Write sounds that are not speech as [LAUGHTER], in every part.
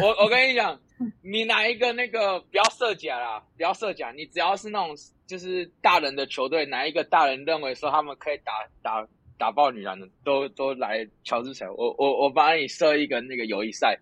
我我跟你讲，你拿一个那个不要设假啦，不要设假，你只要是那种就是大人的球队，哪一个大人认为说他们可以打打打爆女篮的，都都来乔治城，我我我帮你设一个那个友谊赛。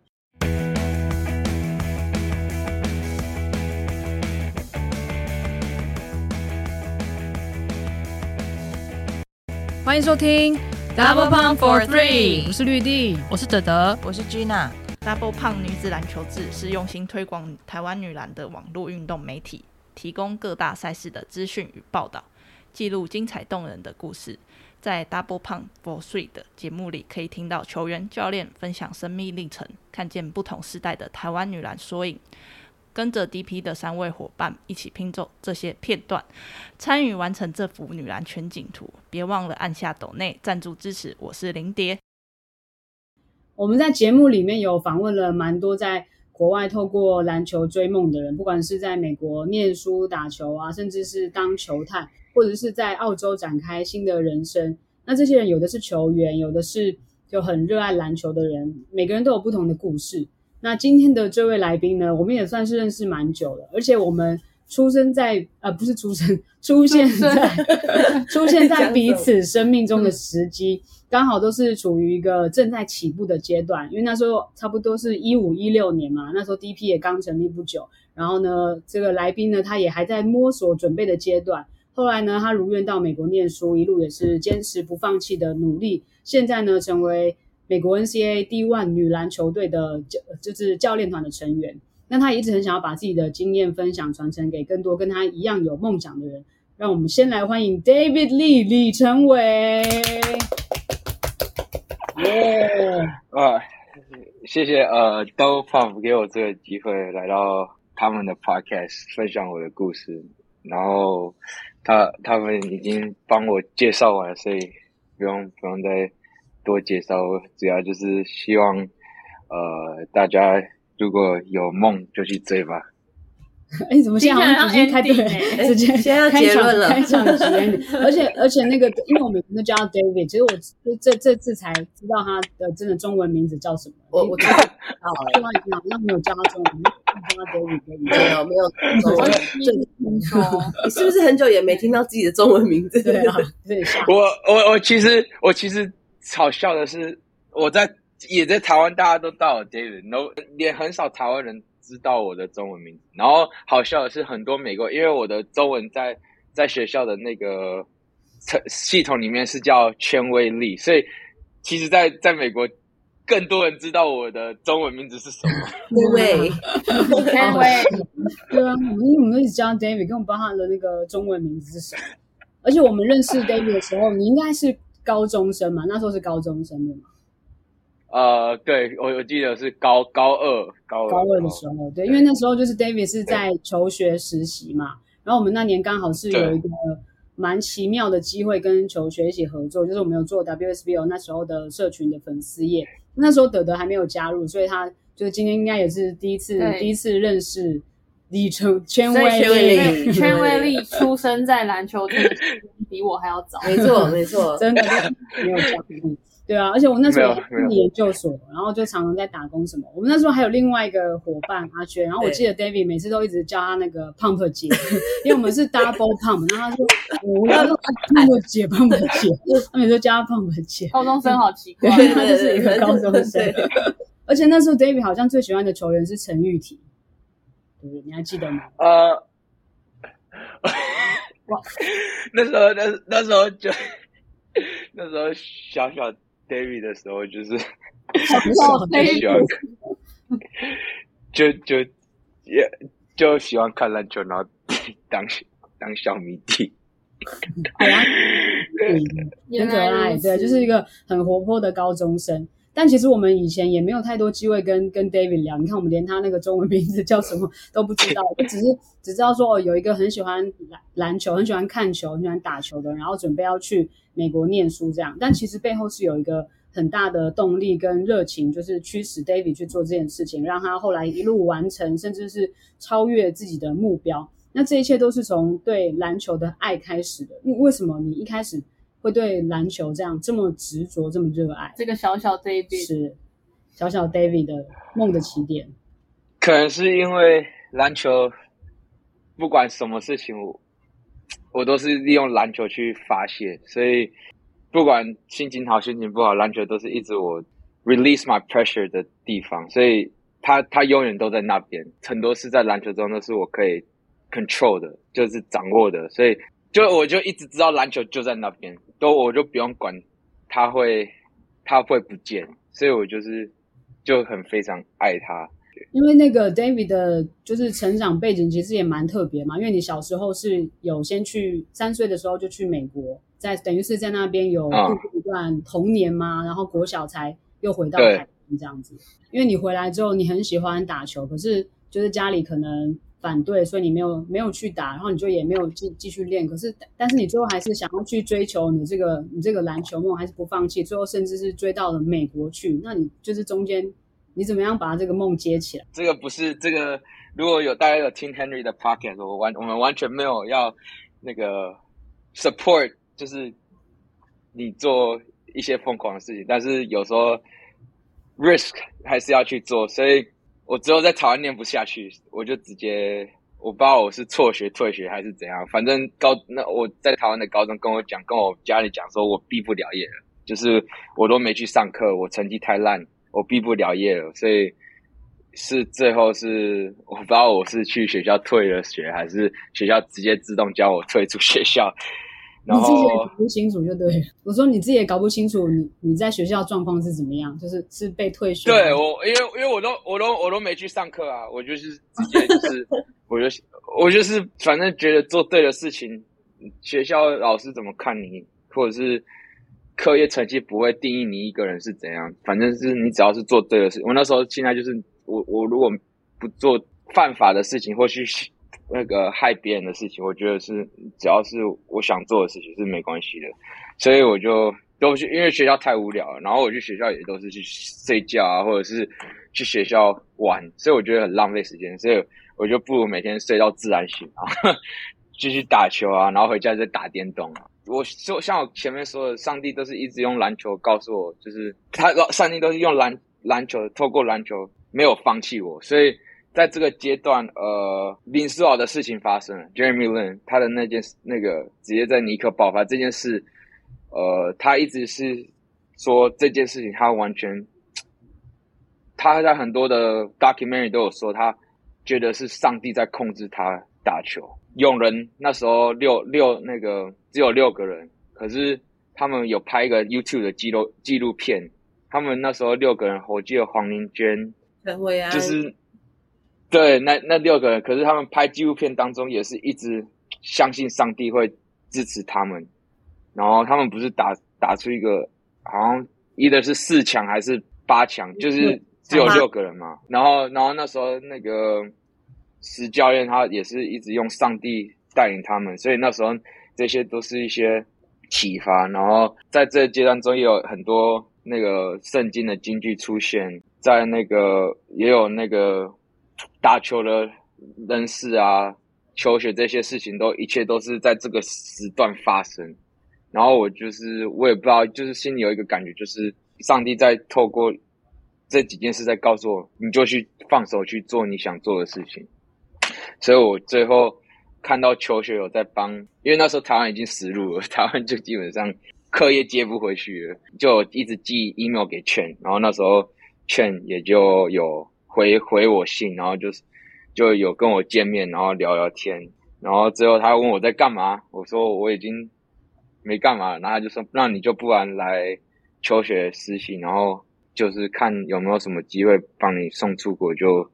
欢迎收听 Double Pump for Three 我是绿地，我是哲德，我是 Gina。Double 胖女子篮球志是用心推广台湾女篮的网络运动媒体，提供各大赛事的资讯与报道，记录精彩动人的故事。在 Double 胖 for Three 的节目里，可以听到球员、教练分享生命历程，看见不同时代的台湾女篮缩影。跟着 DP 的三位伙伴一起拼凑这些片段，参与完成这幅女篮全景图。别忘了按下抖内赞助支持。我是林蝶。我们在节目里面有访问了蛮多在国外透过篮球追梦的人，不管是在美国念书、打球啊，甚至是当球探，或者是在澳洲展开新的人生。那这些人有的是球员，有的是就很热爱篮球的人，每个人都有不同的故事。那今天的这位来宾呢，我们也算是认识蛮久了，而且我们出生在呃 [LAUGHS] 不是出生，出现在出现在彼此生命中的时机，刚好都是处于一个正在起步的阶段。因为那时候差不多是一五一六年嘛，那时候 DP 也刚成立不久。然后呢，这个来宾呢，他也还在摸索准备的阶段。后来呢，他如愿到美国念书，一路也是坚持不放弃的努力。现在呢，成为美国 NCAA D1 女篮球队的教就是教练团的成员，那他一直很想要把自己的经验分享传承给更多跟他一样有梦想的人。让我们先来欢迎 David Lee 李成伟。耶！啊，谢谢呃 d o p u 给我这个机会来到他们的 Podcast 分享我的故事，然后他他们已经帮我介绍完了，所以不用不用再。多介绍，主要就是希望，呃，大家如果有梦就去追吧。[LAUGHS] 哎，怎么现在直接开对，直接先要结论了，开场结论。而且而且那个，因为我们都叫 David，其实我这这次才知道他的真的中文名字叫什么。我我知道，另外好像没有叫他中文，叫他 David。没有没有中文。你是不是很久也没听到自己的中文名字？对啊，我我我其实我其实。好笑的是，我在也在台湾，大家都叫我 David，然后也很少台湾人知道我的中文名字。然后好笑的是，很多美国，因为我的中文在在学校的那个系统里面是叫圈威力，所以其实，在在美国更多人知道我的中文名字是什么。对，圈威。对啊，我们我们一直叫 David，根本不知道他的那个中文名字是什么。而且我们认识 David 的时候，你应该是。高中生嘛，那时候是高中生对吗？呃，对，我我记得是高高二高高二的时候，对，因为那时候就是 David 是在求学实习嘛，然后我们那年刚好是有一个蛮奇妙的机会跟求学一起合作，就是我们有做 WSBO 那时候的社群的粉丝页，那时候德德还没有加入，所以他就是今天应该也是第一次第一次认识李成圈威 [LAUGHS] 力，圈威力出生在篮球队。比我还要早，没错 [LAUGHS] 没错，真的没有教育，对啊，而且我那时候研究所，然后就常常在打工什么。我们那时候还有另外一个伙伴阿娟，然后我记得 David 每次都一直叫他那个 Pump 姐，[LAUGHS] 因为我们是 Double Pump，然后他说 [LAUGHS] 我要 Pump 姐 Pump 姐，他每次叫他 Pump 姐。高中生好奇怪，他就是一个高中生。而且那时候 David 好像最喜欢的球员是陈玉婷，对不对？你还记得吗？呃。哇，[LAUGHS] 那时候那那时候就那时候小小 David 的时候，就是小小 David，就 [LAUGHS] 就也就喜欢看篮球，然后当当小迷弟，[LAUGHS] 很可爱，对，就是一个很活泼的高中生。但其实我们以前也没有太多机会跟跟 David 聊。你看，我们连他那个中文名字叫什么都不知道，就只是只知道说哦，有一个很喜欢篮篮球、很喜欢看球、很喜欢打球的，然后准备要去美国念书这样。但其实背后是有一个很大的动力跟热情，就是驱使 David 去做这件事情，让他后来一路完成，甚至是超越自己的目标。那这一切都是从对篮球的爱开始的。为什么你一开始？会对篮球这样这么执着，这么热爱？这个小小 David 是小小 David 的梦的起点。可能是因为篮球，不管什么事情，我我都是利用篮球去发泄，所以不管心情好心情不好，篮球都是一直我 release my pressure 的地方。所以他他永远都在那边，很多事在篮球中都是我可以 control 的，就是掌握的，所以。就我就一直知道篮球就在那边，都我就不用管，他会他会不见，所以我就是就很非常爱他。因为那个 David 的就是成长背景其实也蛮特别嘛，因为你小时候是有先去三岁的时候就去美国，在等于是在那边有度过一段童年嘛，然后国小才又回到台湾这样子。因为你回来之后你很喜欢打球，可是就是家里可能。反对，所以你没有没有去打，然后你就也没有继继续练。可是，但是你最后还是想要去追求你这个你这个篮球梦，还是不放弃。最后甚至是追到了美国去。那你就是中间你怎么样把这个梦接起来？这个不是这个，如果有大家有听 Henry 的 podcast，我完我们完全没有要那个 support，就是你做一些疯狂的事情，但是有时候 risk 还是要去做，所以。我之后在台湾念不下去，我就直接我不知道我是辍学退学还是怎样，反正高那我在台湾的高中跟我讲，跟我家里讲说我毕不了业了，就是我都没去上课，我成绩太烂，我毕不了业了，所以是最后是我不知道我是去学校退了学，还是学校直接自动叫我退出学校。你自己也搞不清楚就对，我说你自己也搞不清楚，你你在学校状况是怎么样，就是是被退学。对我，因为因为我都我都我都没去上课啊，我就是直接就是，[LAUGHS] 我就我就是反正觉得做对的事情，学校老师怎么看你，或者是课业成绩不会定义你一个人是怎样，反正是你只要是做对的事。我那时候现在就是我我如果不做犯法的事情，或许。那个害别人的事情，我觉得是只要是我想做的事情是没关系的，所以我就都去，因为学校太无聊了，然后我去学校也都是去睡觉啊，或者是去学校玩，所以我觉得很浪费时间，所以我就不如每天睡到自然醒啊，[LAUGHS] 继续打球啊，然后回家再打电动啊。我说像我前面说的，上帝都是一直用篮球告诉我，就是他上帝都是用篮篮球透过篮球没有放弃我，所以。在这个阶段，呃，林书豪的事情发生了，Jeremy Lin 他的那件那个直接在尼克爆发这件事，呃，他一直是说这件事情，他完全，他在很多的 documentary 都有说，他觉得是上帝在控制他打球。勇人那时候六六那个只有六个人，可是他们有拍一个 YouTube 的纪录纪录片，他们那时候六个人，我记得黄明娟，就是。对，那那六个人，可是他们拍纪录片当中也是一直相信上帝会支持他们，然后他们不是打打出一个好像一的是四强还是八强，就是只有六个人嘛。然后，然后那时候那个石教练他也是一直用上帝带领他们，所以那时候这些都是一些启发。然后在这个阶段中也有很多那个圣经的金句出现在那个也有那个。打球的人事啊，求学这些事情都一切都是在这个时段发生。然后我就是我也不知道，就是心里有一个感觉，就是上帝在透过这几件事在告诉我，你就去放手去做你想做的事情。所以我最后看到求学有在帮，因为那时候台湾已经死路了，台湾就基本上课业接不回去了，就一直寄 email 给劝，然后那时候劝也就有。回回我信，然后就是就有跟我见面，然后聊聊天，然后最后他问我在干嘛，我说我已经没干嘛，然后他就说那你就不然来求学实习，然后就是看有没有什么机会帮你送出国就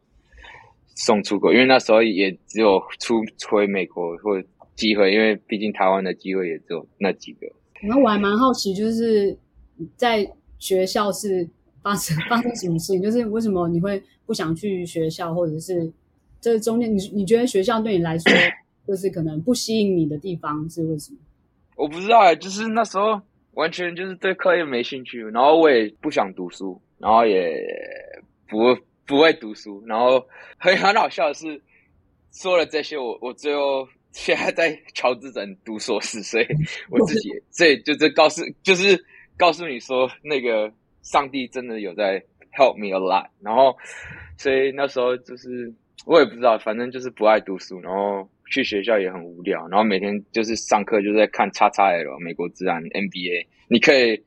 送出国，因为那时候也只有出回美国或机会，因为毕竟台湾的机会也只有那几个。然后我还蛮好奇，就是在学校是。发生发生什么事情？就是为什么你会不想去学校，或者是这中间你你觉得学校对你来说就是可能不吸引你的地方是为什么？我不知道哎，就是那时候完全就是对课业没兴趣，然后我也不想读书，然后也不不会读书，然后很 [LAUGHS] 很好笑的是，说了这些，我我最后现在在乔治城读硕士，所以我自己 [LAUGHS] 所以就是告诉就是告诉你说，那个上帝真的有在 help me a lot，然后所以那时候就是我也不知道，反正就是不爱读书，然后。去学校也很无聊，然后每天就是上课就在看叉叉 L 美国自然 NBA。你可以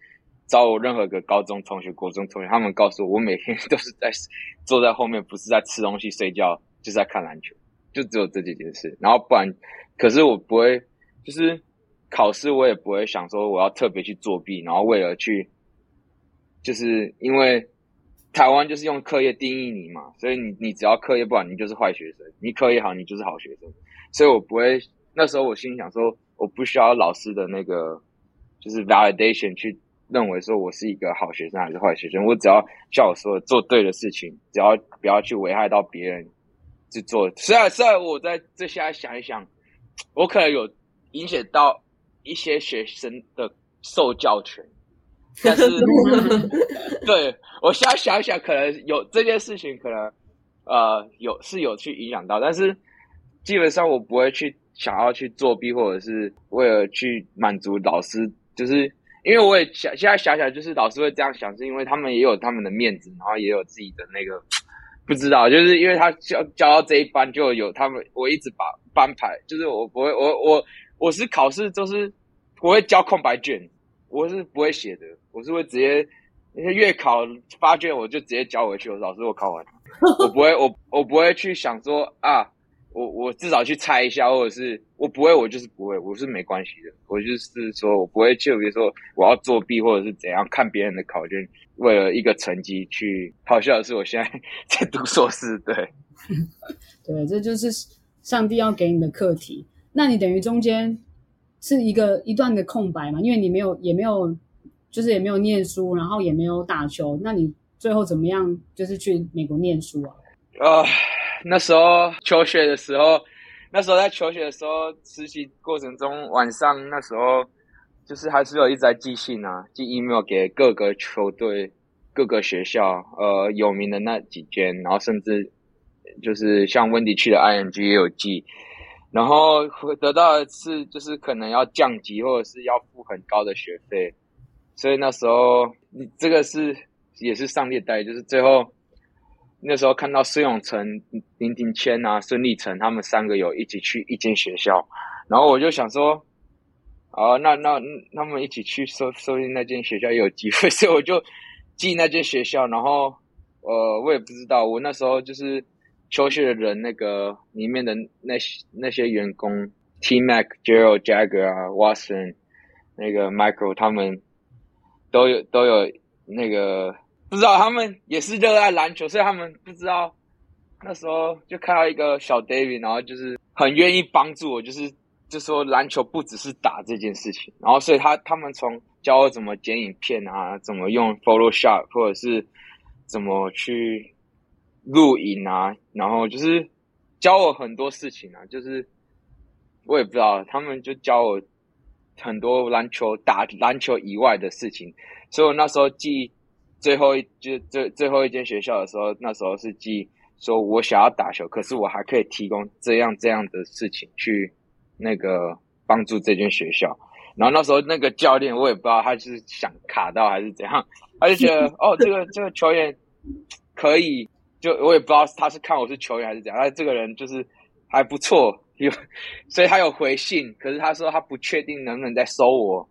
找我任何一个高中同学、国中同学，他们告诉我，我每天都是在坐在后面，不是在吃东西、睡觉，就是在看篮球，就只有这几件事。然后不然，可是我不会，就是考试我也不会想说我要特别去作弊，然后为了去，就是因为。台湾就是用课业定义你嘛，所以你你只要课业不好，你就是坏学生；你课业好，你就是好学生。所以我不会那时候我心想说，我不需要老师的那个就是 validation 去认为说我是一个好学生还是坏学生。我只要叫我说做对的事情，只要不要去危害到别人去做。虽然虽然我在这现在想一想，我可能有影响到一些学生的受教权。但是 [LAUGHS] [LAUGHS] 对我现在想想，可能有这件事情，可能呃有是有去影响到，但是基本上我不会去想要去作弊，或者是为了去满足老师，就是因为我也想现在想想，就是老师会这样想，是因为他们也有他们的面子，然后也有自己的那个不知道，就是因为他教教到这一班就有他们，我一直把班排，就是我不会，我我我是考试就是我会交空白卷。我是不会写的，我是会直接那些月考发卷，我就直接交回去。我老师，我考完，[LAUGHS] 我不会，我我不会去想说啊，我我至少去猜一下，或者是我不会，我就是不会，我是没关系的。我就是说我不会去，比如说我要作弊或者是怎样，看别人的考卷，为了一个成绩去。好笑的是，我现在 [LAUGHS] 在读硕士，对，[LAUGHS] 对，这就是上帝要给你的课题。那你等于中间。是一个一段的空白嘛？因为你没有，也没有，就是也没有念书，然后也没有打球。那你最后怎么样？就是去美国念书啊？啊，那时候求学的时候，那时候在求学的时候，实习过程中，晚上那时候就是还是有一直在寄信啊，寄 email 给各个球队、各个学校，呃，有名的那几间，然后甚至就是像温迪去的 ING 也有寄。然后得到的是，就是可能要降级，或者是要付很高的学费，所以那时候你这个是也是上列带，就是最后那时候看到孙永成、林庭谦啊、孙立成他们三个有一起去一间学校，然后我就想说，啊，那那他们一起去收收进那间学校也有机会，所以我就进那间学校，然后呃，我也不知道，我那时候就是。休息的人，那个里面的那些那些员工，T Mac、Gerald、Jagger 啊，Watson，那个 Michael，他们都有都有那个不知道，他们也是热爱篮球，所以他们不知道那时候就看到一个小 David，然后就是很愿意帮助我，就是就说篮球不只是打这件事情，然后所以他他们从教我怎么剪影片啊，怎么用 Photoshop，或者是怎么去。录影啊，然后就是教我很多事情啊，就是我也不知道，他们就教我很多篮球打篮球以外的事情，所以我那时候记最后一就最最后一间学校的时候，那时候是记说我想要打球，可是我还可以提供这样这样的事情去那个帮助这间学校，然后那时候那个教练我也不知道他是想卡到还是怎样，他就觉得哦这个这个球员可以。就我也不知道他是看我是球员还是怎样，他这个人就是还不错，有所以他有回信，可是他说他不确定能不能再收我，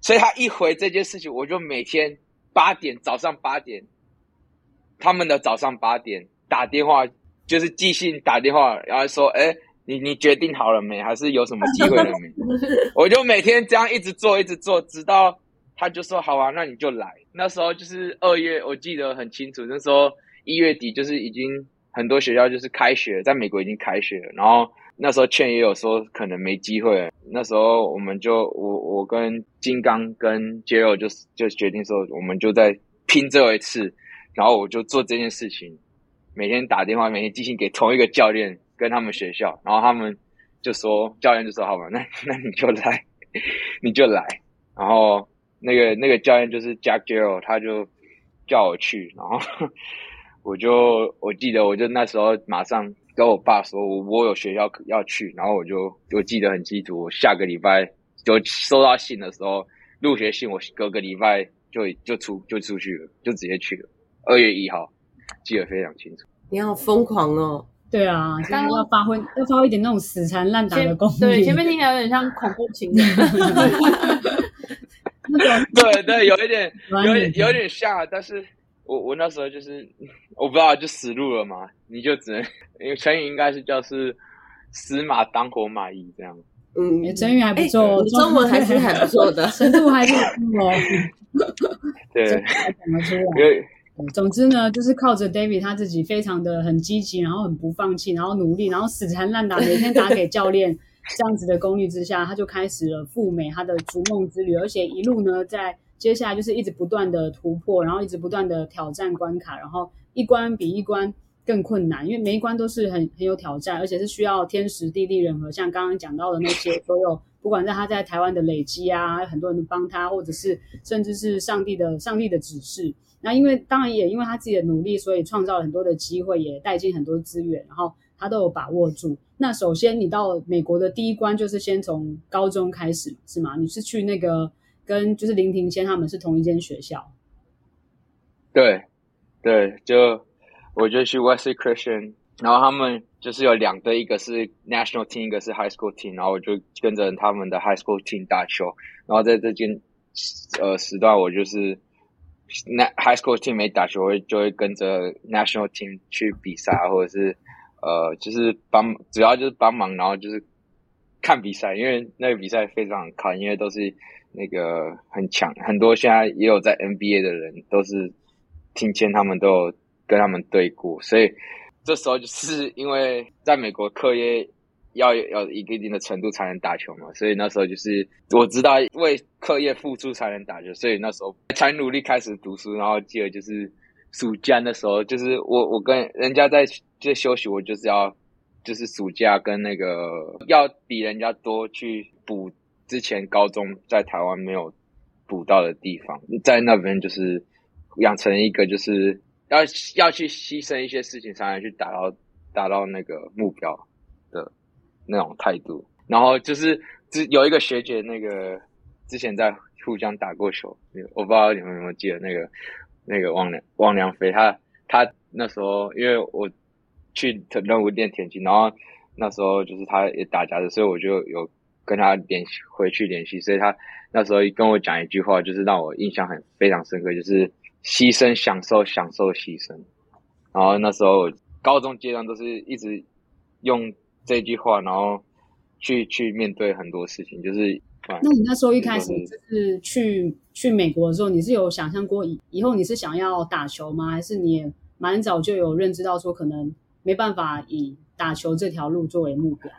所以他一回这件事情，我就每天八点早上八点，他们的早上八点打电话，就是寄信打电话，然后说，哎，你你决定好了没？还是有什么机会了没？[LAUGHS] 我就每天这样一直做，一直做，直到他就说好啊，那你就来。那时候就是二月，我记得很清楚，那时候。一月底就是已经很多学校就是开学，在美国已经开学了。然后那时候劝也有说可能没机会。那时候我们就我我跟金刚跟杰 o 就就决定说，我们就在拼最后一次。然后我就做这件事情，每天打电话，每天寄信给同一个教练跟他们学校，然后他们就说教练就说好吧，那那你就来，[LAUGHS] 你就来，然后那个那个教练就是 Jack Jero，他就叫我去，然后我就我记得我就那时候马上跟我爸说，我我有学校要去，然后我就我记得很清楚，我下个礼拜就收到信的时候，入学信我隔个礼拜就就出就出去了，就直接去了，二月一号，记得非常清楚。你好疯狂哦！对啊，就是要发挥要发挥一点那种死缠烂打的功力。对，前面听起来有点像恐怖情人。[LAUGHS] [LAUGHS] 对对，有一点，有点有点像，啊，但是我我那时候就是我不知道就死路了嘛，你就只能，因为成语应该是叫是死马当活马医这样。嗯哎，成语还不错哦，中文还是很不错的 [LAUGHS] 深度还不错哦，[LAUGHS] 对，还讲得出来。因为总之呢，就是靠着 David 他自己非常的很积极，然后很不放弃，然后努力，然后死缠烂打，每天打给教练 [LAUGHS] 这样子的功力之下，他就开始了赴美他的逐梦之旅，而且一路呢，在接下来就是一直不断的突破，然后一直不断的挑战关卡，然后一关比一关更困难，因为每一关都是很很有挑战，而且是需要天时地利人和，像刚刚讲到的那些所有。不管在他在台湾的累积啊，很多人帮他，或者是甚至是上帝的上帝的指示，那因为当然也因为他自己的努力，所以创造了很多的机会，也带进很多资源，然后他都有把握住。那首先你到美国的第一关就是先从高中开始，是吗？你是去那个跟就是林庭谦他们是同一间学校，对对，就我就去 Wesley Christian，然后他们就是有两队，一个是 National Team，一个是 High School Team，然后我就跟着他们的 High School Team 打球，然后在这间呃时段，我就是那 High School Team 没打球，我就会跟着 National Team 去比赛，或者是呃就是帮主要就是帮忙，然后就是看比赛，因为那个比赛非常好看，因为都是那个很强，很多现在也有在 NBA 的人都是听签他们都有跟他们对过，所以这时候就是因为在美国课业要有要一个一定的程度才能打球嘛，所以那时候就是我知道为课业付出才能打球，所以那时候才努力开始读书，然后记得就是暑假的时候，就是我我跟人家在在休息，我就是要就是暑假跟那个要比人家多去补之前高中在台湾没有补到的地方，在那边就是养成一个就是要要去牺牲一些事情才能去达到达到那个目标的那种态度。然后就是之有一个学姐，那个之前在互相打过球，我不知道你们有没有记得那个那个汪良汪良飞，他他那时候因为我去任务练田径，然后那时候就是他也打架的，所以我就有跟他联系回去联系，所以他那时候跟我讲一句话，就是让我印象很非常深刻，就是牺牲享受，享受牺牲。然后那时候高中阶段都是一直用这句话，然后去去面对很多事情，就是。那你那时候一开始就是去去美国的时候，你是有想象过以以后你是想要打球吗？还是你也蛮早就有认知到说可能没办法以打球这条路作为目标？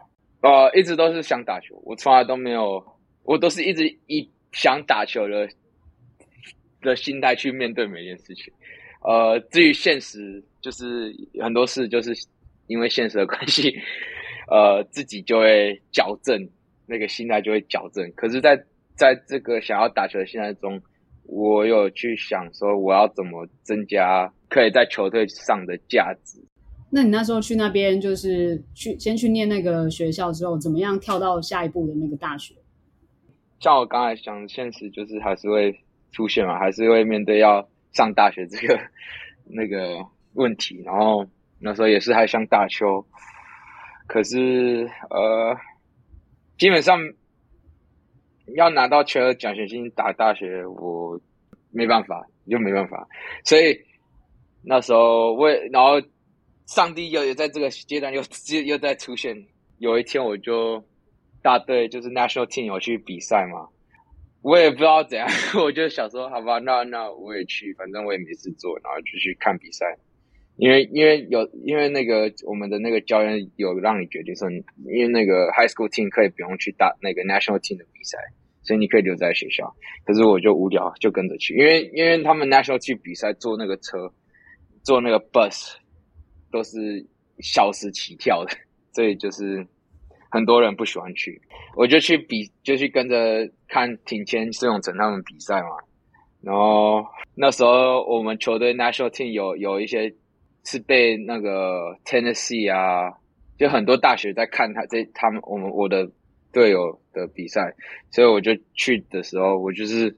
呃，一直都是想打球，我从来都没有，我都是一直以想打球的的心态去面对每件事情。呃，至于现实，就是很多事就是因为现实的关系，呃，自己就会矫正。那个心态就会矫正，可是在，在这个想要打球的心态中，我有去想说，我要怎么增加可以在球队上的价值。那你那时候去那边，就是去先去念那个学校之后，怎么样跳到下一步的那个大学？像我刚才讲，现实就是还是会出现嘛，还是会面对要上大学这个那个问题。然后那时候也是还想打球，可是呃。基本上要拿到全额奖学金打大学，我没办法，就没办法。所以那时候为，然后上帝又有在这个阶段又又又在出现。有一天我就大队就是 national team 有去比赛嘛，我也不知道怎样，[LAUGHS] 我就想说好吧，那那我也去，反正我也没事做，然后就去看比赛。因为因为有因为那个我们的那个教练有让你决定说，因为那个 high school team 可以不用去打那个 national team 的比赛，所以你可以留在学校。可是我就无聊，就跟着去，因为因为他们 national 去比赛坐那个车坐那个 bus 都是小时起跳的，所以就是很多人不喜欢去。我就去比，就去跟着看挺谦、孙永成他们比赛嘛。然后那时候我们球队 national team 有有一些是被那个 Tennessee 啊，就很多大学在看他这他们我们我的队友的比赛，所以我就去的时候，我就是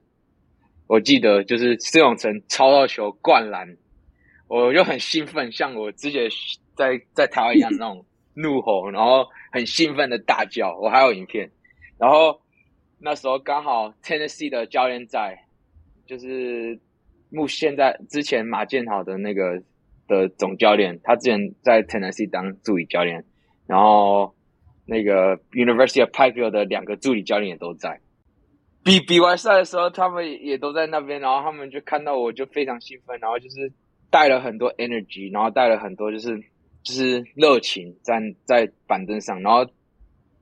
我记得就是孙永成抄到球灌篮，我就很兴奋，像我之前在在台湾一样那种怒吼，然后很兴奋的大叫，我还有影片。然后那时候刚好 Tennessee 的教练在。就是目现在之前马建豪的那个的总教练，他之前在 Tennessee 当助理教练，然后那个 University of Pikeville 的两个助理教练也都在。比比完赛的时候，他们也都在那边，然后他们就看到我就非常兴奋，然后就是带了很多 energy，然后带了很多就是就是热情在在板凳上，然后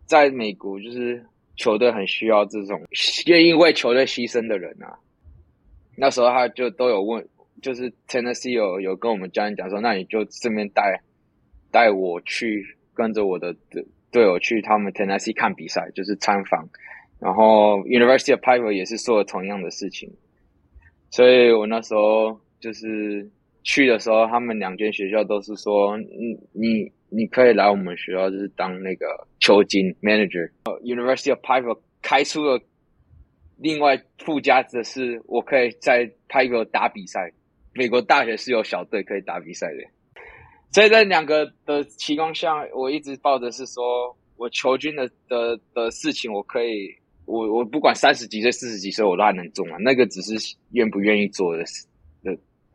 在美国就是球队很需要这种愿意为球队牺牲的人啊。那时候他就都有问，就是 Tennessee 有有跟我们教练讲说，那你就顺便带带我去跟着我的队友去他们 Tennessee 看比赛，就是参访。然后 University of Piper 也是做了同样的事情，所以我那时候就是去的时候，他们两间学校都是说，你你你可以来我们学校，就是当那个球经 manager。University of Piper 开出了。另外附加的是，我可以在拍个打比赛。美国大学是有小队可以打比赛的，所以在两个的情况下，我一直抱着是说，我球军的的的事情，我可以，我我不管三十几岁、四十几岁，我都还能做啊。那个只是愿不愿意做的事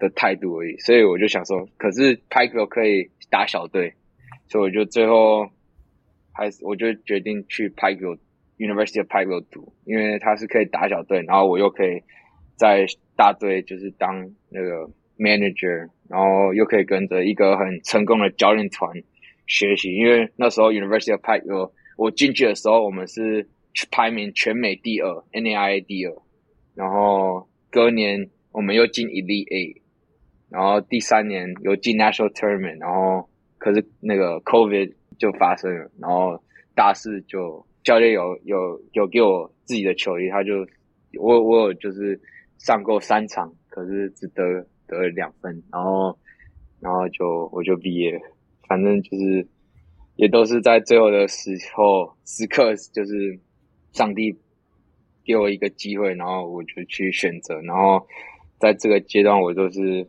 的态度而已。所以我就想说，可是拍个可以打小队，所以我就最后还是我就决定去拍个。University of Pike 读，因为他是可以打小队，然后我又可以在大队就是当那个 manager，然后又可以跟着一个很成功的教练团学习。因为那时候 University of Pike 我我进去的时候，我们是排名全美第二，NAIA 第二，然后隔年我们又进 E D A 然后第三年有进 National Tournament，然后可是那个 COVID 就发生了，然后大四就。教练有有有给我自己的球衣，他就我我有就是上过三场，可是只得得了两分，然后然后就我就毕业了，反正就是也都是在最后的时候时刻，就是上帝给我一个机会，然后我就去选择，然后在这个阶段我都是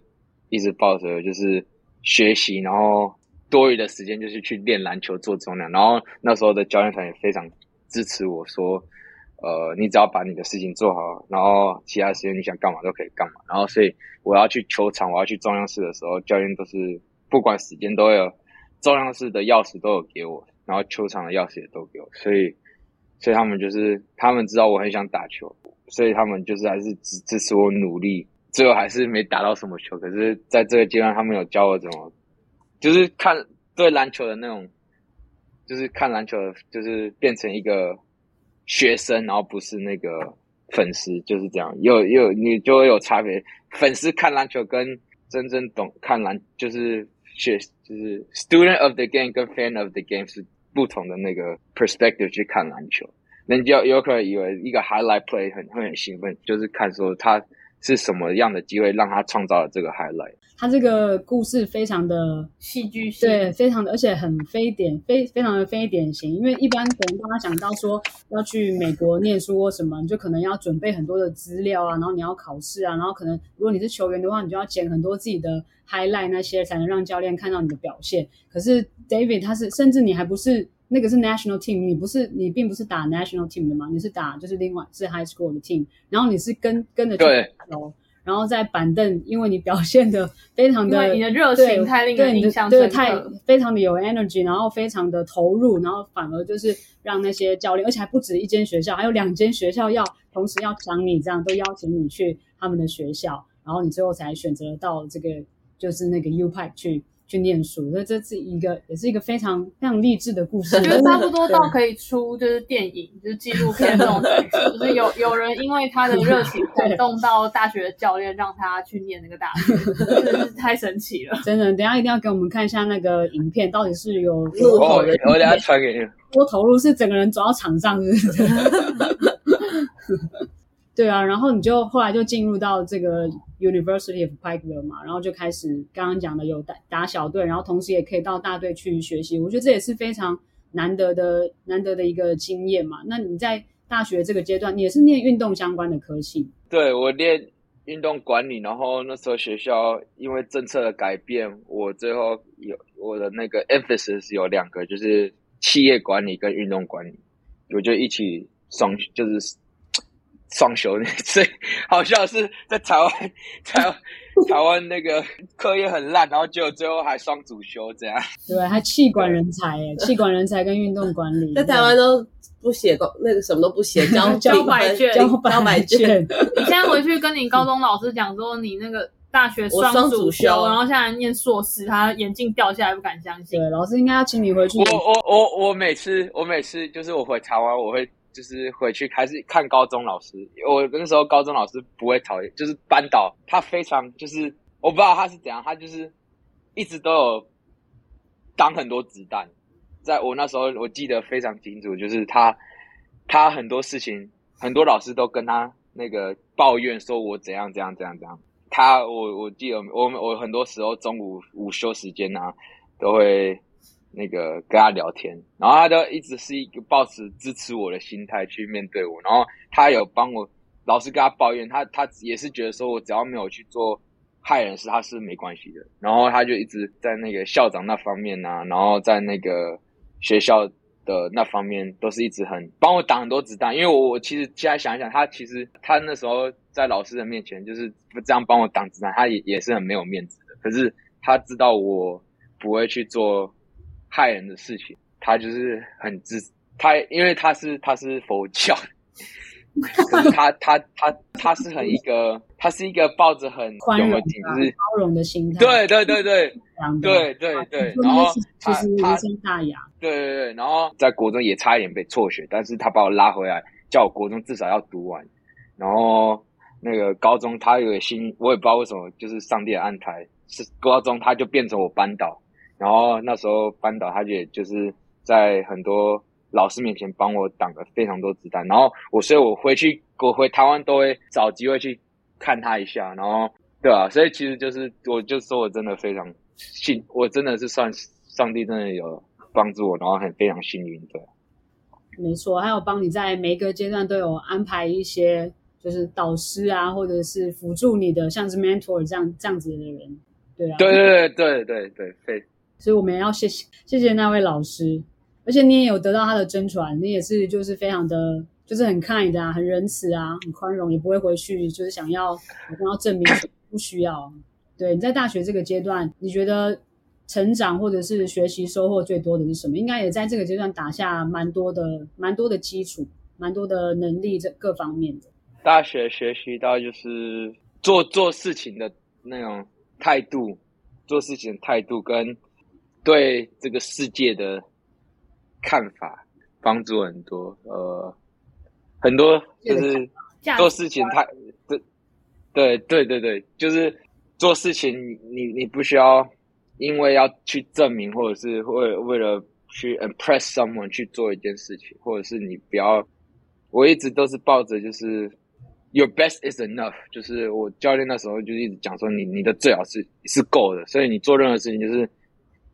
一直抱着就是学习，然后多余的时间就是去练篮球做重量，然后那时候的教练团也非常。支持我说，呃，你只要把你的事情做好，然后其他时间你想干嘛都可以干嘛。然后，所以我要去球场，我要去中央室的时候，教练都是不管时间都有中央室的钥匙都有给我，然后球场的钥匙也都给我。所以，所以他们就是他们知道我很想打球，所以他们就是还是支支持我努力。最后还是没打到什么球，可是在这个阶段，他们有教我怎么，就是看对篮球的那种。就是看篮球，就是变成一个学生，然后不是那个粉丝，就是这样。有有你就会有差别。粉丝看篮球跟真正懂看篮，就是学，就是 student of the game 跟 fan of the game 是不同的那个 perspective 去看篮球。人家有可能以为一个 highlight play 很会很兴奋，就是看说他。是什么样的机会让他创造了这个 highlight？他这个故事非常的戏剧性，对，非常的，而且很非典，非非常的非典型。因为一般可能大家想到说要去美国念书或什么，你就可能要准备很多的资料啊，然后你要考试啊，然后可能如果你是球员的话，你就要剪很多自己的 highlight 那些，才能让教练看到你的表现。可是 David 他是，甚至你还不是。那个是 national team，你不是你并不是打 national team 的嘛？你是打就是另外是 high school 的 team，然后你是跟跟着对，然后在板凳，因为你表 [LAUGHS] 现的非常的，你的热情太令人印象深刻，太非常的有 energy，然后非常的投入，然后反而就是让那些教练，而且还不止一间学校，还有两间学校要同时要抢你，这样都邀请你去他们的学校，然后你最后才选择到这个就是那个 U Pipe 去去念书，所以这是一个也是一个非常非常励志的故事。我觉得差不多到可以出就是电影、就是纪录片这种程度，就是有有人因为他的热情 [LAUGHS] 感动到大学的教练，让他去念那个大学，真的是太神奇了。真的，等一下一定要给我们看一下那个影片，到底是有哦，我等下传给你。多投入，是整个人走到场上，是不是？[LAUGHS] 对啊，然后你就后来就进入到这个 University of Pikeville 嘛，然后就开始刚刚讲的有打打小队，然后同时也可以到大队去学习。我觉得这也是非常难得的难得的一个经验嘛。那你在大学这个阶段，你也是念运动相关的科系？对，我念运动管理，然后那时候学校因为政策的改变，我最后有我的那个 emphasis 有两个，就是企业管理跟运动管理，我就一起双就是。双修 [LAUGHS] 所以好像是在台湾，台湾台湾那个课业很烂，然后结果最后还双主修这样。对，还气管人才哎，气管人才跟运动管理，在台湾都不写工，那个什么都不写，交 [LAUGHS] 交白卷，交白卷。[LAUGHS] 你现在回去跟你高中老师讲说，你那个大学双主修，然后现在念硕士，他眼镜掉下来不敢相信。对，老师应该要请你回去。我我我我每次我每次就是我回台湾，我会。就是回去开始看高中老师，我那时候高中老师不会讨厌，就是班导他非常就是我不知道他是怎样，他就是一直都有挡很多子弹。在我那时候我记得非常清楚，就是他他很多事情很多老师都跟他那个抱怨说我怎样怎样怎样怎样。他我我记得我我很多时候中午午休时间啊都会。那个跟他聊天，然后他就一直是一个保持支持我的心态去面对我，然后他有帮我老是跟他抱怨，他他也是觉得说我只要没有去做害人事，他是没关系的。然后他就一直在那个校长那方面啊，然后在那个学校的那方面都是一直很帮我挡很多子弹。因为我我其实现在想一想，他其实他那时候在老师的面前就是这样帮我挡子弹，他也也是很没有面子的。可是他知道我不会去做。害人的事情，他就是很自他，因为他是他是佛教，[LAUGHS] 可是他他他他是很一个，他是一个抱着很宽容、就是包容的心态。对对对对，对对对。然后他他大雅。对对对，然后在国中也差一点被辍学，但是他把我拉回来，叫我国中至少要读完。然后那个高中他有心，我也不知道为什么，就是上帝的安排，是高中他就变成我班导。然后那时候班导他也就是在很多老师面前帮我挡了非常多子弹，然后我所以我回去我回台湾都会找机会去看他一下，然后对啊，所以其实就是我就说我真的非常幸，我真的是算上帝真的有帮助我，然后很非常幸运对。没错，还有帮你在每一个阶段都有安排一些就是导师啊，或者是辅助你的，像是 mentor 这样这样子的人，对啊，对对对对对对非。所以我们也要谢谢谢谢那位老师，而且你也有得到他的真传，你也是就是非常的，就是很 kind 啊，很仁慈啊，很宽容，也不会回去就是想要想要证明不需要。对你在大学这个阶段，你觉得成长或者是学习收获最多的是什么？应该也在这个阶段打下蛮多的蛮多的基础，蛮多的能力这各方面的。大学学习到就是做做事情的那种态度，做事情的态度跟。对这个世界的看法帮助很多，呃，很多就是做事情太对对对对对，就是做事情你你不需要因为要去证明或者是为为了去 impress someone 去做一件事情，或者是你不要，我一直都是抱着就是 your best is enough，就是我教练那时候就一直讲说你你的最好是是够的，所以你做任何事情就是。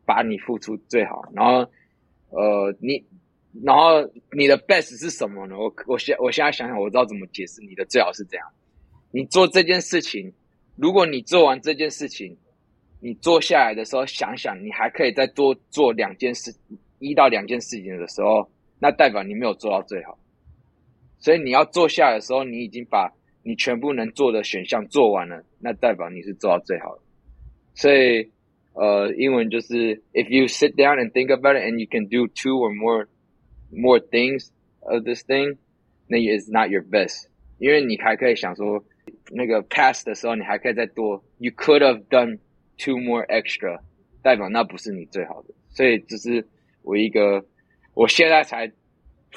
把你付出最好，然后，呃，你，然后你的 best 是什么呢？我我现我现在想想，我知道怎么解释你的最好是这样。你做这件事情，如果你做完这件事情，你坐下来的时候想想，你还可以再多做两件事，一到两件事情的时候，那代表你没有做到最好。所以你要坐下来的时候，你已经把你全部能做的选项做完了，那代表你是做到最好的。所以。呃，英文就是 if you sit down and think about it and you can do two or more more things of this thing, then it's not your best。因为你还可以想说，那个 pass 的时候，你还可以再多。You could have done two more extra 代表那不是你最好的。所以这是我一个我现在才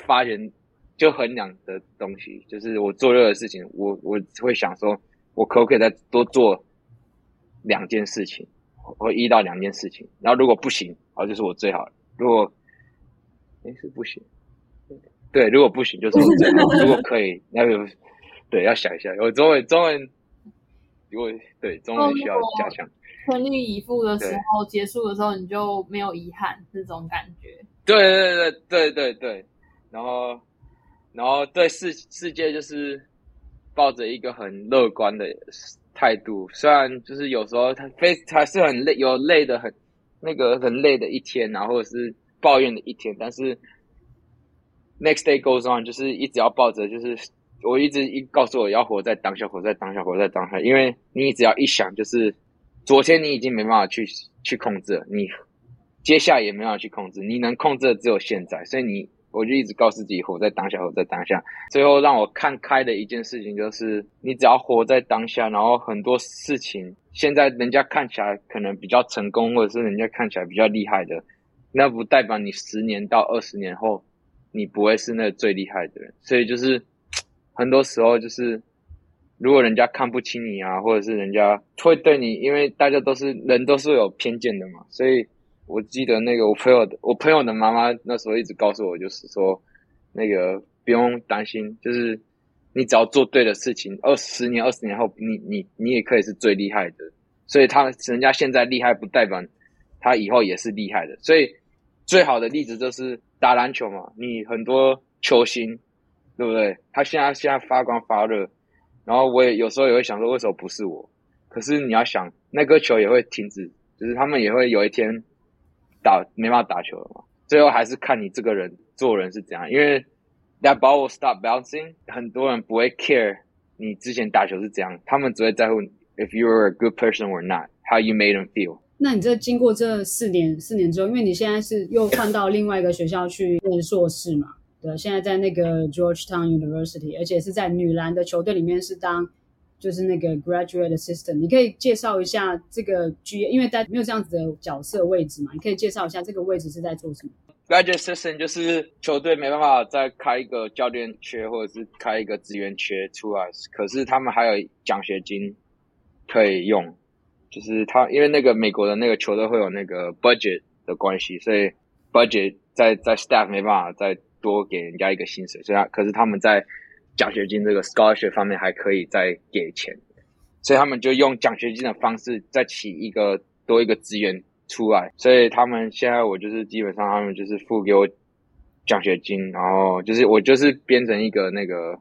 发现就衡量的东西，就是我做任何事情，我我会想说，我可不可以再多做两件事情，或一到两件事情。然后如果不行，哦，就是我最好的。如果哎是不行，对，如果不行就是我最好的。如果可以，那就对，要想一下。我中文中文，如果对中文需要加强。全力以赴的时候，结束的时候你就没有遗憾这种感觉。对对对对对对，然后然后对世世界就是抱着一个很乐观的态度，虽然就是有时候他非还是很累，有累的很那个很累的一天，然后或者是抱怨的一天，但是 next day goes on，就是一直要抱着，就是我一直一告诉我要活在当下，活在当下，活在当下，因为你只要一想就是。昨天你已经没办法去去控制了，你接下来也没办法去控制，你能控制的只有现在，所以你我就一直告诉自己活在当下，活在当下。最后让我看开的一件事情就是，你只要活在当下，然后很多事情现在人家看起来可能比较成功，或者是人家看起来比较厉害的，那不代表你十年到二十年后你不会是那最厉害的人。所以就是很多时候就是。如果人家看不起你啊，或者是人家会对你，因为大家都是人，都是有偏见的嘛。所以我记得那个我朋友的，我朋友的妈妈那时候一直告诉我，就是说那个不用担心，就是你只要做对的事情，二十年、二十年后，你你你也可以是最厉害的。所以他人家现在厉害，不代表他以后也是厉害的。所以最好的例子就是打篮球嘛，你很多球星，对不对？他现在现在发光发热。然后我也有时候也会想说，为什么不是我？可是你要想，那个球也会停止，就是他们也会有一天打没办法打球了嘛。最后还是看你这个人做人是怎样。因为 that ball will stop bouncing，很多人不会 care 你之前打球是怎样，他们只会在乎 if you were a good person or not，how you made them feel。那你这经过这四年四年之后，因为你现在是又换到另外一个学校去念硕士嘛？对，现在在那个 Georgetown University，而且是在女篮的球队里面是当就是那个 graduate assistant。你可以介绍一下这个 G，因为大家没有这样子的角色位置嘛，你可以介绍一下这个位置是在做什么？graduate assistant 就是球队没办法再开一个教练缺或者是开一个资源缺出来，可是他们还有奖学金可以用，就是他因为那个美国的那个球队会有那个 budget 的关系，所以 budget 在在 staff 没办法再。多给人家一个薪水，所以他可是他们在奖学金这个 scholarship 方面还可以再给钱，所以他们就用奖学金的方式再起一个多一个资源出来，所以他们现在我就是基本上他们就是付给我奖学金，然后就是我就是变成一个那个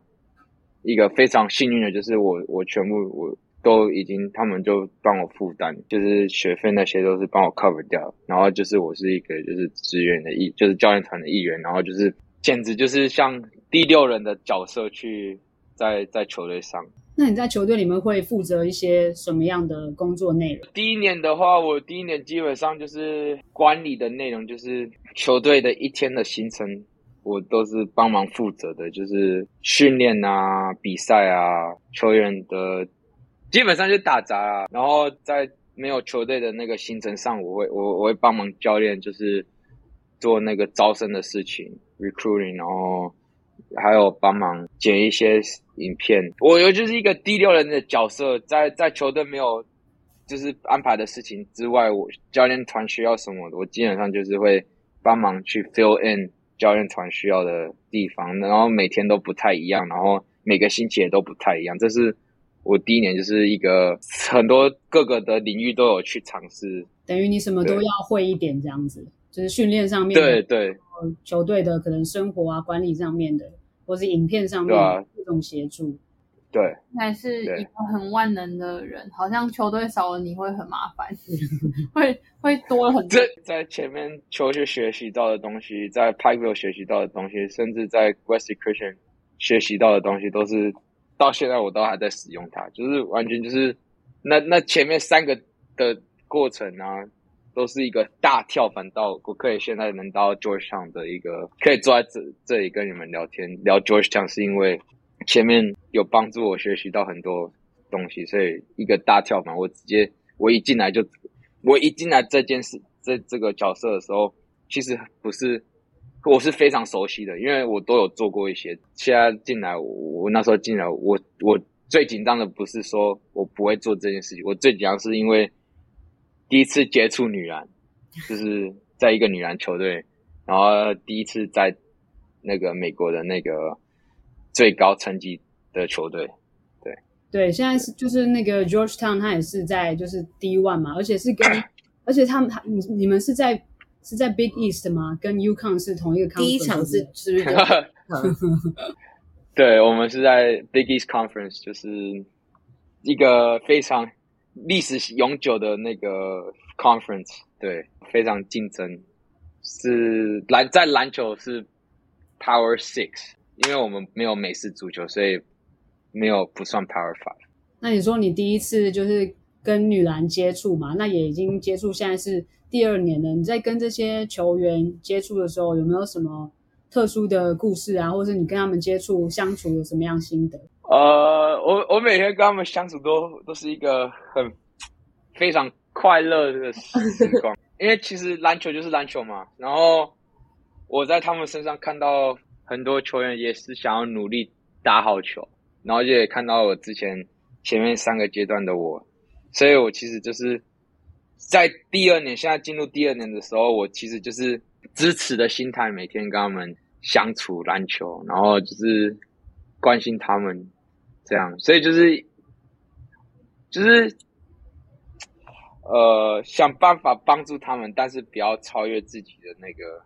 一个非常幸运的，就是我我全部我。都已经，他们就帮我负担，就是学费那些都是帮我 cover 掉，然后就是我是一个就是职员的一，就是教练团的一员，然后就是简直就是像第六人的角色去在在球队上。那你在球队里面会负责一些什么样的工作内容？第一年的话，我第一年基本上就是管理的内容，就是球队的一天的行程，我都是帮忙负责的，就是训练啊、比赛啊、球员的。基本上就打杂啊，然后在没有球队的那个行程上，我会我我会帮忙教练，就是做那个招生的事情，recruiting，然后还有帮忙剪一些影片。我有就是一个第六人的角色，在在球队没有就是安排的事情之外，我教练团需要什么，我基本上就是会帮忙去 fill in 教练团需要的地方，然后每天都不太一样，然后每个星期也都不太一样，这是。我第一年就是一个很多各个的领域都有去尝试，等于你什么都要会一点这样子，就是训练上面，对对，球队的可能生活啊、管理上面的，或是影片上面各种协助，对，还是一个很万能的人，好像球队少了你会很麻烦，[LAUGHS] 会会多了很多。在前面球学学习到的东西，在 Pikeville 学习到的东西，甚至在 West Christian 学习到的东西，都是。到现在我都还在使用它，就是完全就是那那前面三个的过程啊，都是一个大跳反到我可以现在能到 George 强的一个，可以坐在这这里跟你们聊天聊 George 强是因为前面有帮助我学习到很多东西，所以一个大跳板，我直接我一进来就我一进来这件事这这个角色的时候，其实不是我是非常熟悉的，因为我都有做过一些。现在进来，我那时候进来，我我最紧张的不是说我不会做这件事情，我最紧张是因为第一次接触女篮，[LAUGHS] 就是在一个女篮球队，然后第一次在那个美国的那个最高层级的球队。对对，现在是就是那个 Georgetown，他也是在就是 D one 嘛，而且是跟，[COUGHS] 而且他们他你你们是在是在 Big East 吗？跟 UConn 是同一个 conference 第一场是是不是？[LAUGHS] 对，我们是在 Big East Conference，就是一个非常历史永久的那个 conference，对，非常竞争，是篮在篮球是 Power Six，因为我们没有美式足球，所以没有不算 Power Five。那你说你第一次就是跟女篮接触嘛？那也已经接触，现在是第二年了。你在跟这些球员接触的时候，有没有什么特殊的故事啊？或者是你跟他们接触相处有什么样心得？呃，我我每天跟他们相处都都是一个很非常快乐的时光，[LAUGHS] 因为其实篮球就是篮球嘛。然后我在他们身上看到很多球员也是想要努力打好球，然后也看到我之前前面三个阶段的我，所以我其实就是在第二年，现在进入第二年的时候，我其实就是支持的心态，每天跟他们相处篮球，然后就是关心他们。这样，所以就是就是呃，想办法帮助他们，但是不要超越自己的那个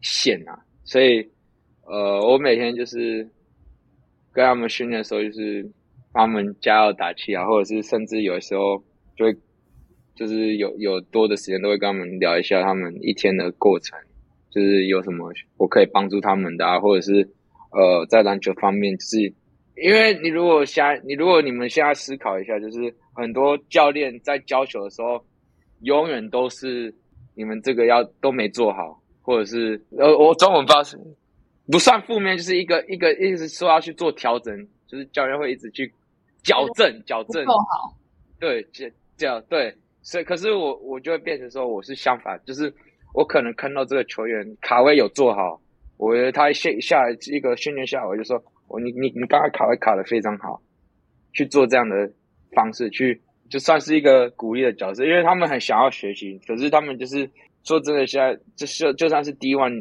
线啊。所以呃，我每天就是跟他们训练的时候，就是帮他们加油打气啊，或者是甚至有时候就会就是有有多的时间，都会跟他们聊一下他们一天的过程，就是有什么我可以帮助他们的啊，或者是呃，在篮球方面就是。因为你如果现你如果你们现在思考一下，就是很多教练在教球的时候，永远都是你们这个要都没做好，或者是呃，我中文不知道不算负面，就是一个一个一直说要去做调整，就是教练会一直去矫正矫正，做好，对，这这样对，所以可是我我就会变成说我是相反，就是我可能看到这个球员卡位有做好，我觉得他下下来一个训练下来，我就说。我你你你刚才卡位卡的非常好，去做这样的方式去，就算是一个鼓励的角色，因为他们很想要学习，可是他们就是说真的，现在就是就算是第一万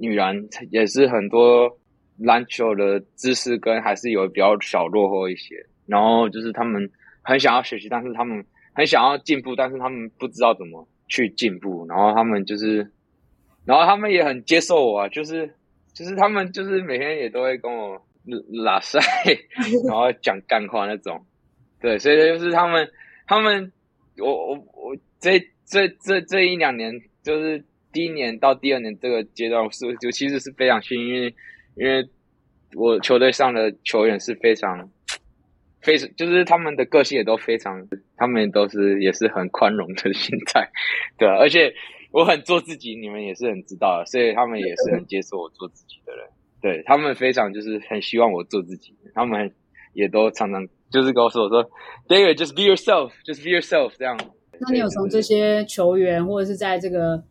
女篮，也是很多篮球的知识跟还是有比较小落后一些，然后就是他们很想要学习，但是他们很想要进步，但是他们不知道怎么去进步，然后他们就是，然后他们也很接受我啊，就是就是他们就是每天也都会跟我。拉塞，[LAUGHS] 然后讲干话那种，对，所以就是他们，他们，我我我这这这这一两年，就是第一年到第二年这个阶段，是就其实是非常幸运，因为我球队上的球员是非常，非常就是他们的个性也都非常，他们都是也是很宽容的心态，[LAUGHS] 对，而且我很做自己，你们也是很知道的，所以他们也是很接受我做自己的人。对他们非常就是很希望我做自己，他们也都常常就是跟我说：“我说，David，just be yourself，just be yourself。”这样。那你有从这些球员或者是在这个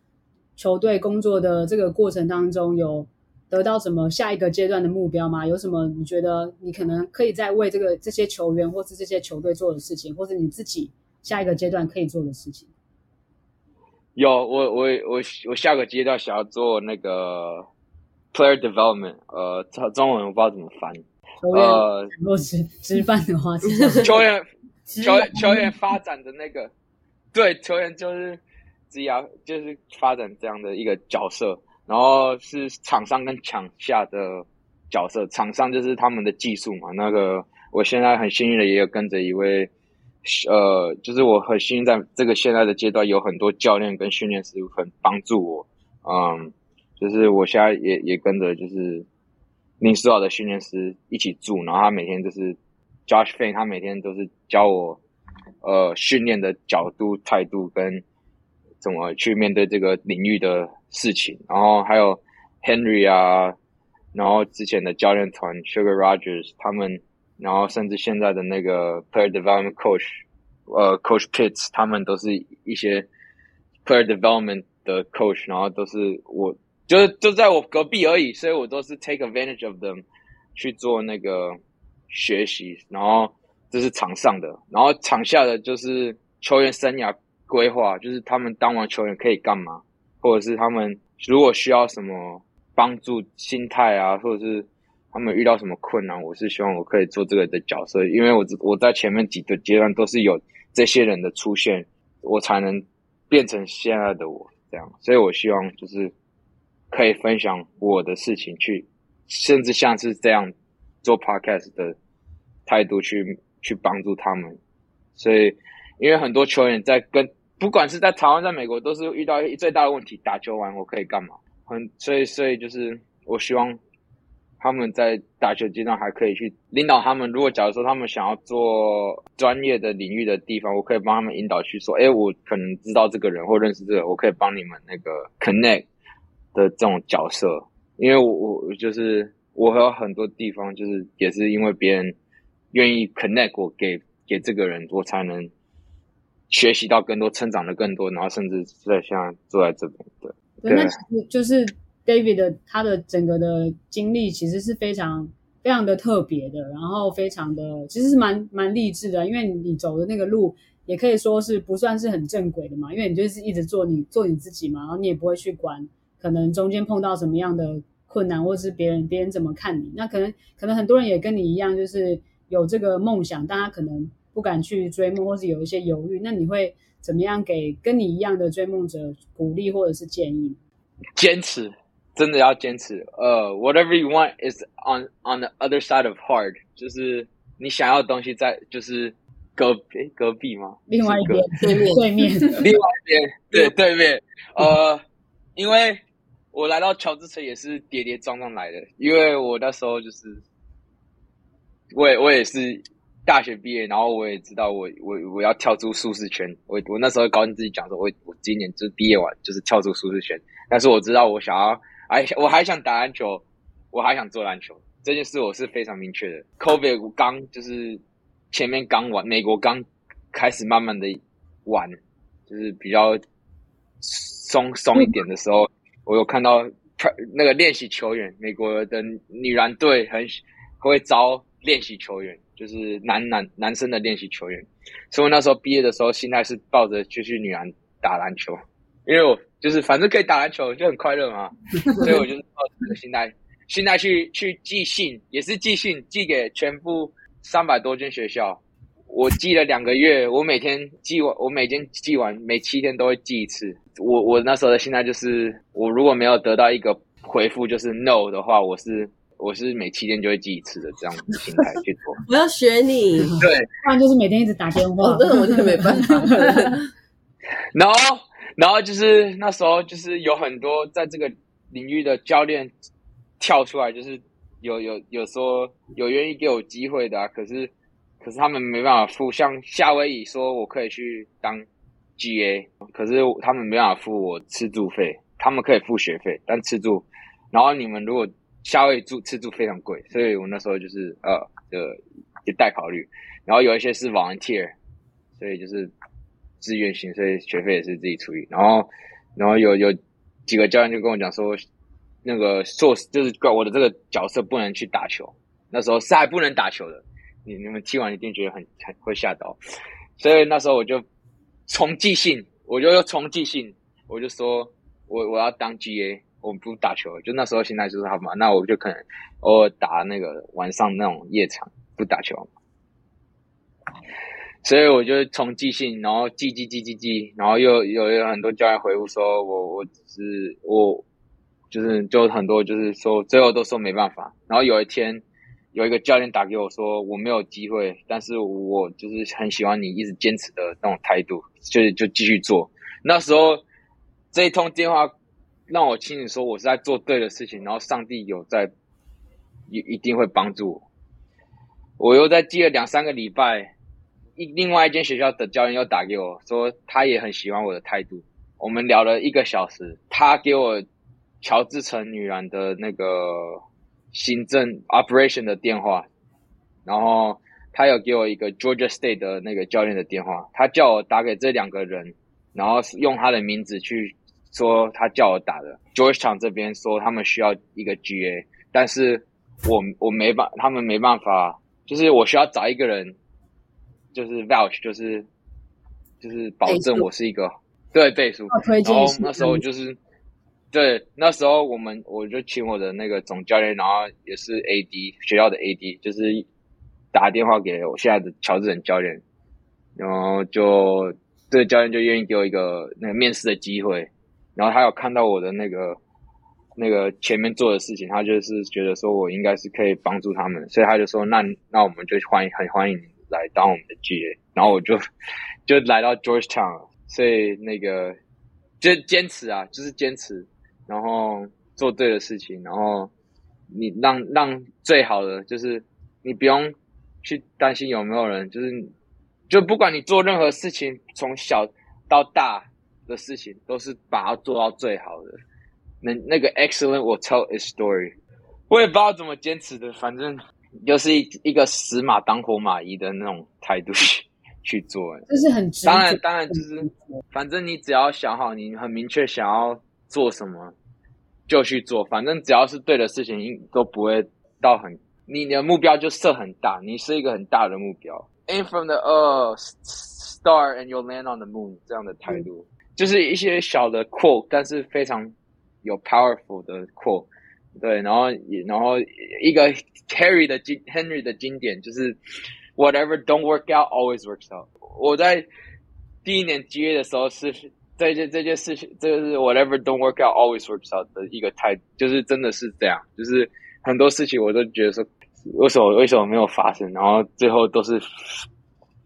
球队工作的这个过程当中，有得到什么下一个阶段的目标吗？有什么你觉得你可能可以在为这个这些球员或是这些球队做的事情，或者你自己下一个阶段可以做的事情？有，我我我我下个阶段想要做那个。Player development，呃，中中文我不知道怎么翻。呃，如果吃吃饭的话，球员 [LAUGHS] 球员球员发展的那个，对，球员就是只要就是发展这样的一个角色，然后是场上跟场下的角色。场上就是他们的技术嘛。那个我现在很幸运的也有跟着一位，呃，就是我很幸运在这个现在的阶段有很多教练跟训练师很帮助我，嗯。就是我现在也也跟着就是林书豪的训练师一起住，然后他每天就是 Josh Fan，他每天都是教我呃训练的角度、态度跟怎么去面对这个领域的事情。然后还有 Henry 啊，然后之前的教练团 Sugar Rogers 他们，然后甚至现在的那个 Player Development Coach 呃 Coach Pitts，他们都是一些 player development 的 coach，然后都是我就是就在我隔壁而已，所以我都是 take advantage of them 去做那个学习，然后这是场上的，然后场下的就是球员生涯规划，就是他们当完球员可以干嘛，或者是他们如果需要什么帮助心态啊，或者是他们遇到什么困难，我是希望我可以做这个的角色，因为我我在前面几个阶段都是有这些人的出现，我才能变成现在的我这样，所以我希望就是可以分享我的事情，去甚至像是这样做 podcast 的态度去去帮助他们，所以因为很多球员在跟不管是在台湾在美国都是遇到最大的问题，打球完我可以干嘛？很所以所以就是我希望。他们在打球阶段还可以去领导他们。如果假如说他们想要做专业的领域的地方，我可以帮他们引导去说：“哎，我可能知道这个人或认识这个，我可以帮你们那个 connect 的这种角色。”因为我我就是我还有很多地方就是也是因为别人愿意 connect 我给给这个人，我才能学习到更多，成长的更多，然后甚至在现在坐在这边。对，那其实就是。David 的他的整个的经历其实是非常非常的特别的，然后非常的其实是蛮蛮励志的，因为你走的那个路也可以说是不算是很正轨的嘛，因为你就是一直做你做你自己嘛，然后你也不会去管可能中间碰到什么样的困难，或者是别人别人怎么看你，那可能可能很多人也跟你一样，就是有这个梦想，但他可能不敢去追梦，或是有一些犹豫，那你会怎么样给跟你一样的追梦者鼓励或者是建议？坚持。真的要坚持。呃，whatever you want is on on the other side of hard，就是你想要的东西在就是隔壁隔壁吗？另外一边对面对面，[LAUGHS] 另外一边对对面。呃，因为我来到乔治城也是跌跌撞撞来的，因为我那时候就是我也我也是大学毕业，然后我也知道我我我要跳出舒适圈。我我那时候告诉自己讲说，我我今年就毕业完就是跳出舒适圈，但是我知道我想要。哎我还想打篮球，我还想做篮球，这件事我是非常明确的。Covid 刚就是前面刚完，美国刚开始慢慢的玩，就是比较松松一点的时候，我有看到那个练习球员，美国的女篮队很会招练习球员，就是男男男生的练习球员。所以我那时候毕业的时候，心态是抱着就去女篮打篮球，因为我。就是反正可以打篮球就很快乐嘛，[LAUGHS] 所以我就是抱着这个心态，心态去去寄信，也是寄信寄给全部三百多间学校。我寄了两个月，我每天寄完，我每天寄完，每七天都会寄一次。我我那时候的心态就是，我如果没有得到一个回复就是 no 的话，我是我是每七天就会寄一次的这样的心态去做。[LAUGHS] 我要学你，对，不然就是每天一直打电话，那我就没办法。[LAUGHS] 然后。然后就是那时候，就是有很多在这个领域的教练跳出来，就是有有有说有愿意给我机会的，可是可是他们没办法付。像夏威夷说我可以去当 GA，可是他们没办法付我吃住费，他们可以付学费，但吃住。然后你们如果夏威夷住吃住非常贵，所以我那时候就是呃呃也待考虑。然后有一些是 volunteer，所以就是。自愿型，所以学费也是自己出。然后，然后有有几个教练就跟我讲说，那个做就是怪我的这个角色不能去打球。那时候是还不能打球的，你你们听完一定觉得很很会吓到。所以那时候我就重寄信，我就又重寄信，我就说我我要当 GA，我不打球。就那时候现在就是好嘛，那我就可能偶尔打那个晚上那种夜场，不打球。所以我就从寄信，然后叽叽叽叽叽，然后又有有很多教练回复说，我我只是我就是就很多就是说最后都说没办法。然后有一天有一个教练打给我说我没有机会，但是我就是很喜欢你一直坚持的那种态度，就就继续做。那时候这一通电话让我清醒说我是在做对的事情，然后上帝有在一一定会帮助我。我又在寄了两三个礼拜。一另外一间学校的教练又打给我说，他也很喜欢我的态度。我们聊了一个小时，他给我乔治城女篮的那个行政 operation 的电话，然后他有给我一个 Georgia State 的那个教练的电话，他叫我打给这两个人，然后是用他的名字去说他叫我打的。Georgetown 这边说他们需要一个 GA，但是我我没办，他们没办法，就是我需要找一个人，就是 vouch，就是就是保证我是一个对背书，然后那时候就是。对，那时候我们我就请我的那个总教练，然后也是 AD 学校的 AD，就是打电话给我现在的乔治人教练，然后就这个教练就愿意给我一个那个面试的机会，然后他有看到我的那个那个前面做的事情，他就是觉得说我应该是可以帮助他们，所以他就说那那我们就欢迎很欢迎你来当我们的 GA，然后我就 [LAUGHS] 就来到 Georgetown，所以那个就坚持啊，就是坚持。然后做对的事情，然后你让让最好的就是你不用去担心有没有人，就是就不管你做任何事情，从小到大的事情，都是把它做到最好的。那那个 excellent will tell a story，我也不知道怎么坚持的，反正就是一一个死马当活马医的那种态度去 [LAUGHS] 去做。就是很直当然当然就是，反正你只要想好，你很明确想要。做什么就去做，反正只要是对的事情，都不会到很你的目标就设很大，你是一个很大的目标。Aim from the earth, star and you'll land on the moon 这样的态度，就是一些小的 quote，但是非常有 powerful 的 quote。对，然后然后一个 Harry 的经 Henry 的经典就是 Whatever don't work out always works out。我在第一年 G A 的时候是。这件这件事情，这个是 whatever don't work out always works out 的一个态度，就是真的是这样，就是很多事情我都觉得说，为什么为什么没有发生，然后最后都是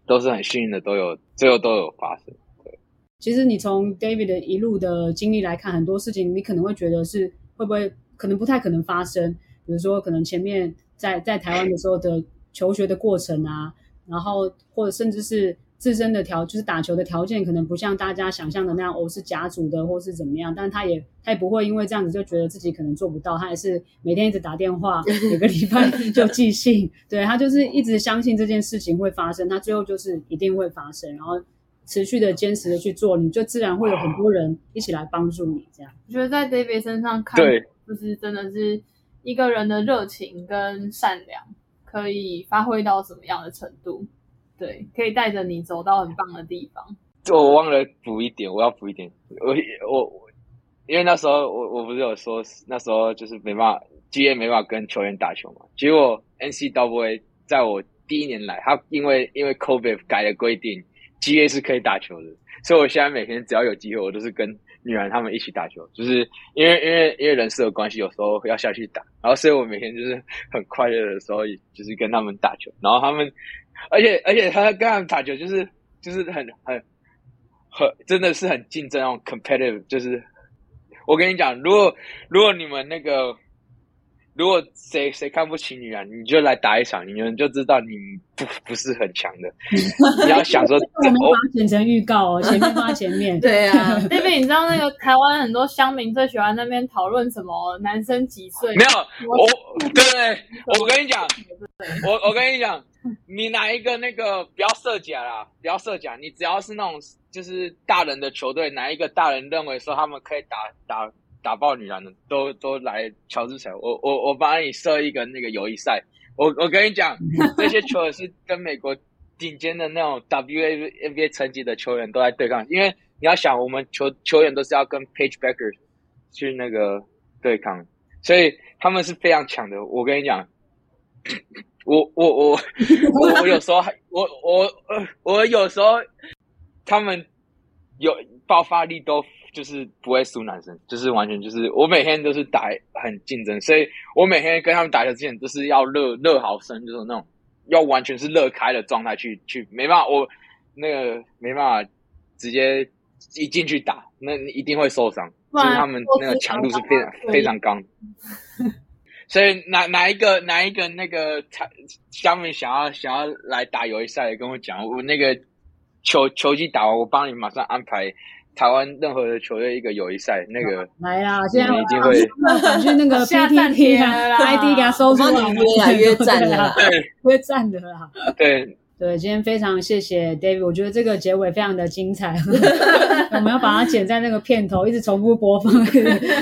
都是很幸运的，都有最后都有发生。对，其实你从 David 的一路的经历来看，很多事情你可能会觉得是会不会可能不太可能发生，比如说可能前面在在台湾的时候的求学的过程啊，然后或者甚至是。自身的条就是打球的条件可能不像大家想象的那样，哦是甲组的或是怎么样，但他也他 [LAUGHS] 也不会因为这样子就觉得自己可能做不到，他也是每天一直打电话，每个礼拜就寄信，对他就是一直相信这件事情会发生，他最后就是一定会发生，然后持续的坚持的去做，你就自然会有很多人一起来帮助你。这样，我觉得在 David 身上看，就是真的是一个人的热情跟善良可以发挥到什么样的程度。对，可以带着你走到很棒的地方。就我忘了补一点，我要补一点。我我因为那时候我我不是有说那时候就是没办法，G A 没办法跟球员打球嘛。结果 N C W A 在我第一年来，他因为因为 COVID 改了规定，G A 是可以打球的，所以我现在每天只要有机会，我都是跟女儿他们一起打球，就是因为因为因为人事的关系，有时候要下去打，然后所以我每天就是很快乐的时候，就是跟他们打球，然后他们。而且而且他跟他们打球就是就是很很很真的是很竞争那种 competitive，就是我跟你讲，如果如果你们那个如果谁谁看不起你啊，你就来打一场，你们就知道你不不是很强的。[LAUGHS] 你要想说，我们把它剪成预告哦，[LAUGHS] 前面放在前面。对啊，[LAUGHS] 那边你知道那个台湾很多乡民最喜欢那边讨论什么男生几岁？没有，我对，我跟你讲，我我跟你讲。你拿一个那个不要设假啦，不要设假。你只要是那种就是大人的球队，哪一个大人认为说他们可以打打打爆女篮的，都都来乔治城。我我我帮你设一个那个友谊赛。我我跟你讲，[LAUGHS] 这些球员是跟美国顶尖的那种 WNBA 层级的球员都在对抗。因为你要想，我们球球员都是要跟 Page Becker 去那个对抗，所以他们是非常强的。我跟你讲。我我我我我有时候还我我呃我有时候他们有爆发力都就是不会输男生，就是完全就是我每天都是打很竞争，所以我每天跟他们打球之前都是要热热好身，就是那种要完全是热开的状态去去，没办法我那个没办法直接一进去打，那你一定会受伤，就是他们那个强度是非常非常高。所以哪哪一个哪一个那个他他们想要想要来打友谊赛，跟我讲，我那个球球季打完，我帮你马上安排台湾任何的球队一个友谊赛。那个来啦，现在一定会赶去那个 [LAUGHS] PTT 啊，ID 给他搜出来，约啊约战的 [LAUGHS] 约战的啦。对，对，今天非常谢谢 David，我觉得这个结尾非常的精彩，[LAUGHS] 我们要把它剪在那个片头，一直重复播放，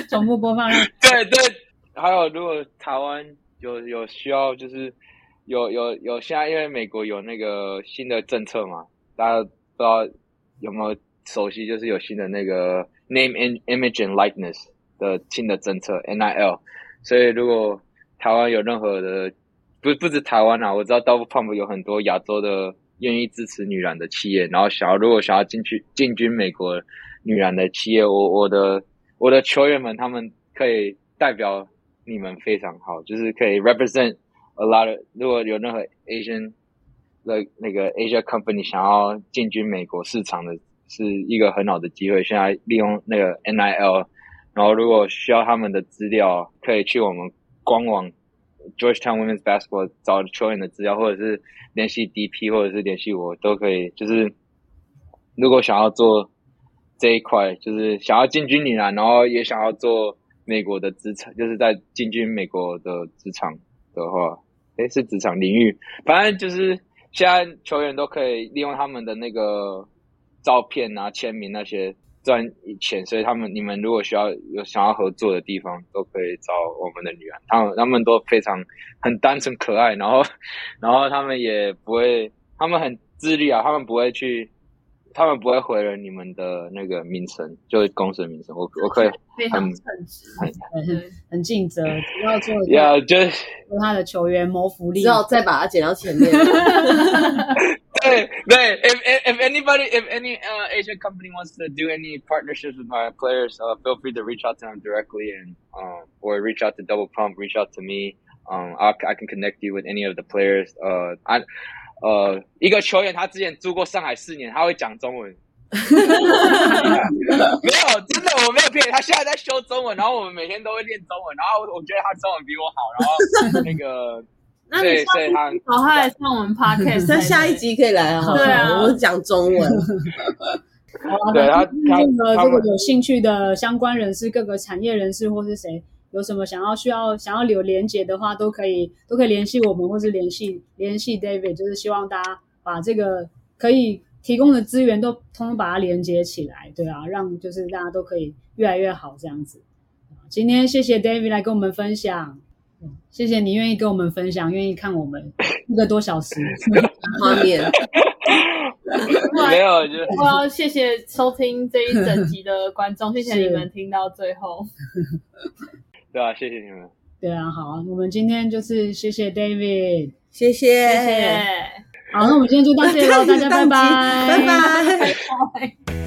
重复播放。对对，还有如果台湾有有需要，就是有有有，现在因为美国有那个新的政策嘛，大家不知道有没有熟悉，就是有新的那个 name and image and likeness 的新的政策 NIL，所以如果台湾有任何的。不不止台湾啊，我知道 Double Pump 有很多亚洲的愿意支持女篮的企业，然后想要如果想要进去进军美国女篮的企业，我我的我的球员们他们可以代表你们非常好，就是可以 represent a lot of 如果有任何 Asian 的那个 Asia company 想要进军美国市场的，是一个很好的机会。现在利用那个 NIL，然后如果需要他们的资料，可以去我们官网。Georgetown Women's Basketball 找球员的资料，或者是联系 DP，或者是联系我，都可以。就是如果想要做这一块，就是想要进军女篮，然后也想要做美国的职场，就是在进军美国的职场的话，诶，是职场领域。反正就是现在球员都可以利用他们的那个照片啊、签名那些。赚钱，所以他们你们如果需要有想要合作的地方，都可以找我们的女儿。他们他们都非常很单纯可爱，然后 [LAUGHS] 然后他们也不会，他们很自律啊，他们不会去，他们不会毁了你们的那个名声，就是公司的名声。我我可以非常称职，很很很尽责，不要做要就是为他的球员谋福利，之后再把它剪到前面。[LAUGHS] [LAUGHS] 对对，if if anybody if any uh Asian company wants to do any partnerships with my players, uh, feel free to reach out to them directly and um or reach out to Double Pump, reach out to me. Um, I I can connect you with any of the players. Uh, I 呃，一个球员他之前住过上海四年，他会讲中文。没有，真的我没有骗你，他现在在修中文，然后我们每天都会练中文，然后我觉得他中文比我好，然后那个。 [LAUGHS] 那你下次好，他来上我们 podcast，他下一集可以来啊。对啊，我讲中文。[LAUGHS] 对他，他如果有兴趣的相关人士、各个产业人士或是谁，有什么想要需要想要留连接的话，都可以都可以联系我们，或是联系联系 David，就是希望大家把这个可以提供的资源都通通把它连接起来，对啊，让就是大家都可以越来越好这样子。今天谢谢 David 来跟我们分享。谢谢你愿意跟我们分享，愿意看我们一个多小时 [LAUGHS] 画面。[LAUGHS] 没有，我要谢谢收听这一整集的观众，[LAUGHS] 谢谢你们听到最后。对啊，谢谢你们。对啊，好，我们今天就是谢谢 David，谢谢，谢谢。好，那我们今天就到这里了，大家拜拜，拜拜。